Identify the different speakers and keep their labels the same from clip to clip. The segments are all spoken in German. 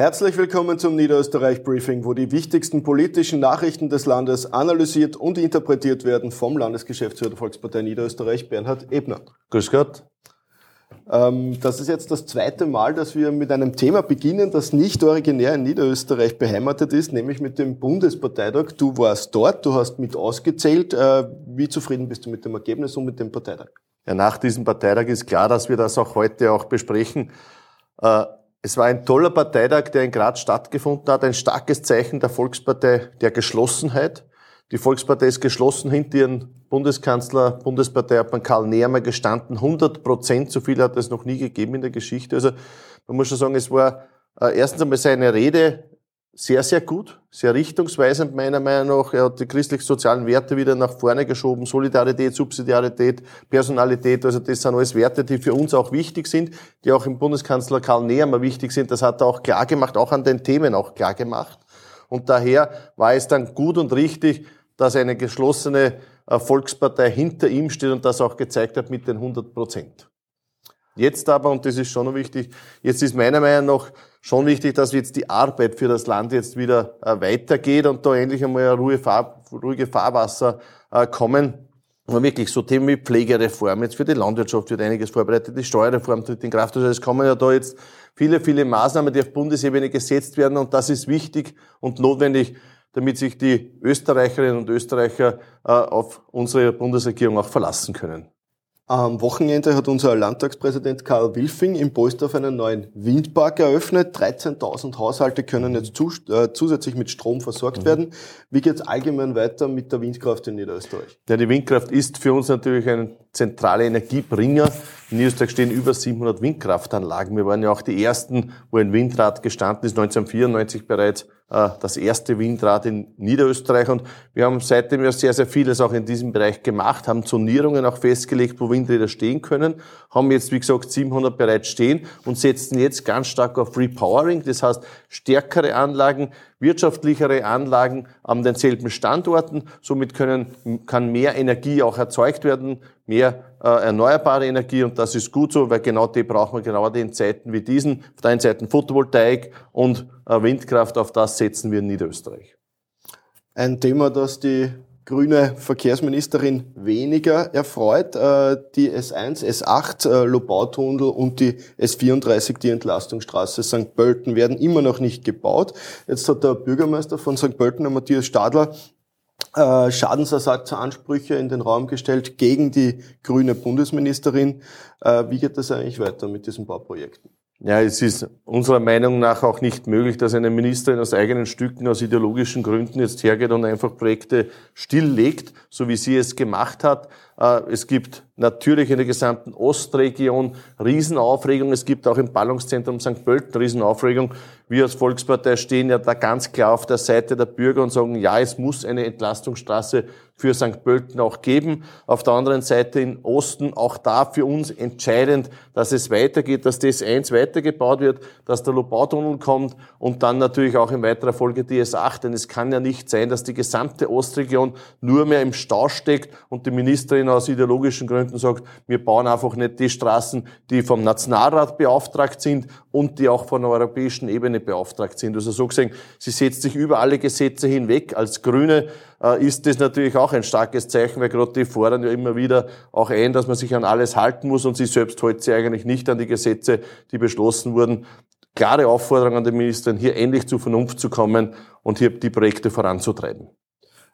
Speaker 1: Herzlich willkommen zum Niederösterreich Briefing, wo die wichtigsten politischen Nachrichten des Landes analysiert und interpretiert werden vom Landesgeschäftsführer der Volkspartei Niederösterreich, Bernhard Ebner.
Speaker 2: Grüß Gott.
Speaker 1: Ähm, das ist jetzt das zweite Mal, dass wir mit einem Thema beginnen, das nicht originär in Niederösterreich beheimatet ist, nämlich mit dem Bundesparteitag. Du warst dort, du hast mit ausgezählt. Äh, wie zufrieden bist du mit dem Ergebnis und mit dem Parteitag?
Speaker 2: Ja, nach diesem Parteitag ist klar, dass wir das auch heute auch besprechen. Es war ein toller Parteitag, der in Graz stattgefunden hat, ein starkes Zeichen der Volkspartei der Geschlossenheit. Die Volkspartei ist geschlossen hinter ihren Bundeskanzler, Bundesparteiobmann Karl Nehammer gestanden. 100 Prozent, so viel hat es noch nie gegeben in der Geschichte. Also man muss schon sagen, es war äh, erstens einmal seine Rede sehr, sehr gut, sehr richtungsweisend meiner Meinung nach. Er hat die christlich-sozialen Werte wieder nach vorne geschoben, Solidarität, Subsidiarität, Personalität, also das sind alles Werte, die für uns auch wichtig sind, die auch im Bundeskanzler Karl Nehammer wichtig sind. Das hat er auch klar gemacht, auch an den Themen auch klar gemacht. Und daher war es dann gut und richtig, dass eine geschlossene äh, Volkspartei hinter ihm steht und das auch gezeigt hat mit den 100 Prozent. Jetzt aber, und das ist schon noch wichtig, jetzt ist meiner Meinung nach schon wichtig, dass jetzt die Arbeit für das Land jetzt wieder äh, weitergeht und da endlich einmal ein ruhige, Fahr ruhige Fahrwasser äh, kommen. Aber wirklich so Themen wie Pflegereform, jetzt für die Landwirtschaft wird einiges vorbereitet, die Steuerreform tritt in Kraft. Also es kommen ja da jetzt viele, viele Maßnahmen, die auf Bundesebene gesetzt werden und das ist wichtig und notwendig, damit sich die Österreicherinnen und Österreicher äh, auf unsere Bundesregierung auch verlassen können.
Speaker 1: Am Wochenende hat unser Landtagspräsident Karl Wilfing im Bolsdorf einen neuen Windpark eröffnet. 13.000 Haushalte können jetzt zu, äh, zusätzlich mit Strom versorgt mhm. werden. Wie geht es allgemein weiter mit der Windkraft in Niederösterreich?
Speaker 2: Ja, die Windkraft ist für uns natürlich ein zentraler Energiebringer. In Niederösterreich stehen über 700 Windkraftanlagen. Wir waren ja auch die ersten, wo ein Windrad gestanden ist, 1994 bereits äh, das erste Windrad in Niederösterreich. Und wir haben seitdem ja sehr, sehr vieles auch in diesem Bereich gemacht, haben Zonierungen auch festgelegt, wo Windräder stehen können, haben jetzt, wie gesagt, 700 bereits stehen und setzen jetzt ganz stark auf Repowering, das heißt stärkere Anlagen, wirtschaftlichere Anlagen an denselben Standorten. Somit können, kann mehr Energie auch erzeugt werden, mehr äh, erneuerbare Energie und das ist gut so, weil genau die brauchen wir genau in Zeiten wie diesen. Auf der einen Seite Photovoltaik und äh, Windkraft, auf das setzen wir in Niederösterreich.
Speaker 1: Ein Thema, das die grüne Verkehrsministerin weniger erfreut. Äh, die S1, S8 äh, Lobautunnel und die S34, die Entlastungsstraße St. Pölten, werden immer noch nicht gebaut. Jetzt hat der Bürgermeister von St. Pölten, Matthias Stadler, äh, Schadensersatzansprüche in den Raum gestellt gegen die grüne Bundesministerin. Wie geht das eigentlich weiter mit diesen Bauprojekten?
Speaker 2: Ja, es ist unserer Meinung nach auch nicht möglich, dass eine Ministerin aus eigenen Stücken, aus ideologischen Gründen jetzt hergeht und einfach Projekte stilllegt, so wie sie es gemacht hat. Äh, es gibt natürlich in der gesamten Ostregion Riesenaufregung. Es gibt auch im Ballungszentrum St. Pölten Riesenaufregung. Wir als Volkspartei stehen ja da ganz klar auf der Seite der Bürger und sagen, ja, es muss eine Entlastungsstraße für St. Pölten auch geben. Auf der anderen Seite im Osten auch da für uns entscheidend, dass es weitergeht, dass das 1 weitergebaut wird, dass der Lobautunnel kommt und dann natürlich auch in weiterer Folge die S8. Denn es kann ja nicht sein, dass die gesamte Ostregion nur mehr im Stau steckt und die Ministerin aus ideologischen Gründen sagt, wir bauen einfach nicht die Straßen, die vom Nationalrat beauftragt sind und die auch von der europäischen Ebene beauftragt sind. Also so gesehen, sie setzt sich über alle Gesetze hinweg. Als Grüne äh, ist das natürlich auch ein starkes Zeichen, weil gerade die fordern ja immer wieder auch ein, dass man sich an alles halten muss und sie selbst hält sich eigentlich nicht an die Gesetze, die beschlossen wurden. Klare Aufforderung an die Ministerin, hier endlich zur Vernunft zu kommen und hier die Projekte voranzutreiben.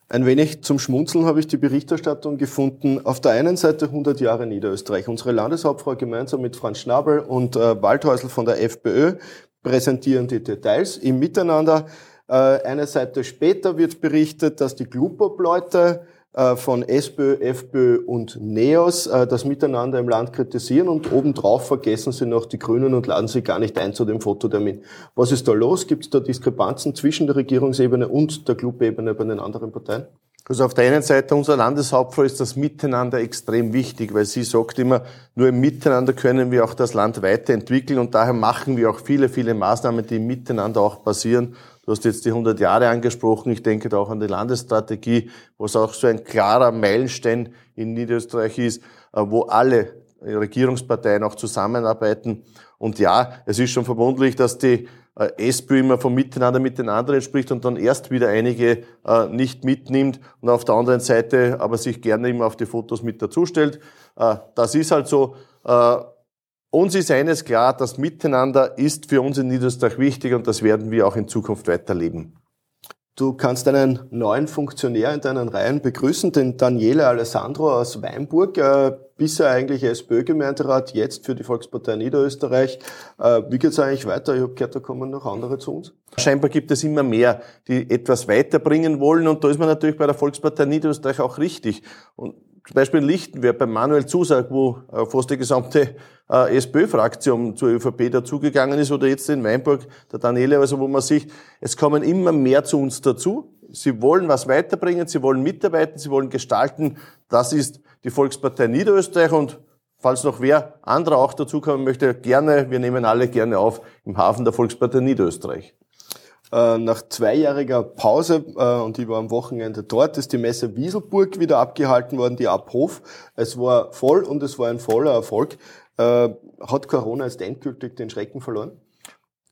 Speaker 1: Ein wenig zum Schmunzeln habe ich die Berichterstattung gefunden. Auf der einen Seite 100 Jahre Niederösterreich. Unsere Landeshauptfrau gemeinsam mit Franz Schnabel und äh, Waldhäusl von der FPÖ präsentieren die Details im Miteinander. Äh, eine Seite später wird berichtet, dass die Glupop-Leute von SPÖ, FPÖ und NEOS äh, das Miteinander im Land kritisieren und obendrauf vergessen sie noch die Grünen und laden sie gar nicht ein zu dem Fototermin. Was ist da los? Gibt es da Diskrepanzen zwischen der Regierungsebene und der Clubebene bei den anderen Parteien?
Speaker 2: Also auf der einen Seite unserer Landeshauptfrau ist das Miteinander extrem wichtig, weil sie sagt immer, nur im Miteinander können wir auch das Land weiterentwickeln und daher machen wir auch viele, viele Maßnahmen, die im Miteinander auch passieren. Du hast jetzt die 100 Jahre angesprochen. Ich denke da auch an die Landesstrategie, was auch so ein klarer Meilenstein in Niederösterreich ist, äh, wo alle Regierungsparteien auch zusammenarbeiten. Und ja, es ist schon verwunderlich, dass die äh, SPÖ immer vom Miteinander mit den anderen spricht und dann erst wieder einige äh, nicht mitnimmt und auf der anderen Seite aber sich gerne immer auf die Fotos mit dazustellt. Äh, das ist halt so. Uns ist eines klar, das Miteinander ist für uns in Niederösterreich wichtig und das werden wir auch in Zukunft weiterleben.
Speaker 1: Du kannst einen neuen Funktionär in deinen Reihen begrüßen, den Daniele Alessandro aus Weinburg, äh, bisher eigentlich SPÖ-Gemeinderat, jetzt für die Volkspartei Niederösterreich. Äh, wie geht's eigentlich weiter? Ich habe gehört, da kommen noch andere zu uns.
Speaker 2: Scheinbar gibt es immer mehr, die etwas weiterbringen wollen und da ist man natürlich bei der Volkspartei Niederösterreich auch richtig. Und zum Beispiel in Lichtenberg bei Manuel Zusag, wo äh, fast die gesamte äh, SPÖ-Fraktion zur ÖVP dazugegangen ist, oder jetzt in Weinburg der Daniele, also wo man sieht, es kommen immer mehr zu uns dazu. Sie wollen was weiterbringen, sie wollen mitarbeiten, sie wollen gestalten. Das ist die Volkspartei Niederösterreich und falls noch wer anderer auch dazukommen möchte, gerne, wir nehmen alle gerne auf im Hafen der Volkspartei Niederösterreich.
Speaker 1: Äh, nach zweijähriger Pause, äh, und ich war am Wochenende dort, ist die Messe Wieselburg wieder abgehalten worden, die Abhof. Es war voll und es war ein voller Erfolg. Äh, hat Corona jetzt endgültig den Schrecken verloren?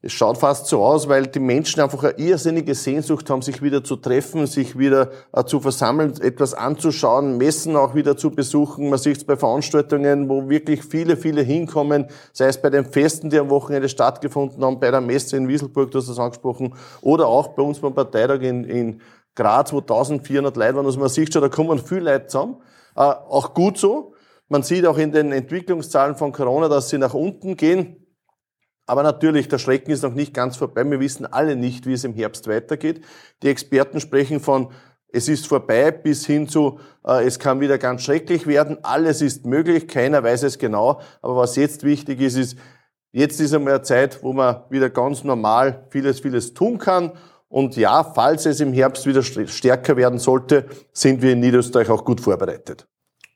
Speaker 2: Es schaut fast so aus, weil die Menschen einfach eine irrsinnige Sehnsucht haben, sich wieder zu treffen, sich wieder äh, zu versammeln, etwas anzuschauen, Messen auch wieder zu besuchen. Man sieht es bei Veranstaltungen, wo wirklich viele, viele hinkommen, sei es bei den Festen, die am Wochenende stattgefunden haben, bei der Messe in Wieselburg, du hast das angesprochen, oder auch bei uns beim Parteitag in, in Graz, wo 1400 Leute waren. Also man sieht schon, da kommen viele Leute zusammen. Äh, auch gut so. Man sieht auch in den Entwicklungszahlen von Corona, dass sie nach unten gehen. Aber natürlich, der Schrecken ist noch nicht ganz vorbei. Wir wissen alle nicht, wie es im Herbst weitergeht. Die Experten sprechen von es ist vorbei bis hin zu, äh, es kann wieder ganz schrecklich werden. Alles ist möglich, keiner weiß es genau. Aber was jetzt wichtig ist, ist, jetzt ist einmal eine Zeit, wo man wieder ganz normal vieles, vieles tun kann. Und ja, falls es im Herbst wieder stärker werden sollte, sind wir in Niederösterreich auch gut vorbereitet.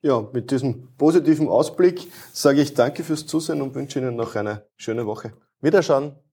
Speaker 1: Ja, mit diesem positiven Ausblick sage ich danke fürs Zusehen und wünsche Ihnen noch eine schöne Woche.
Speaker 2: Wiederschauen.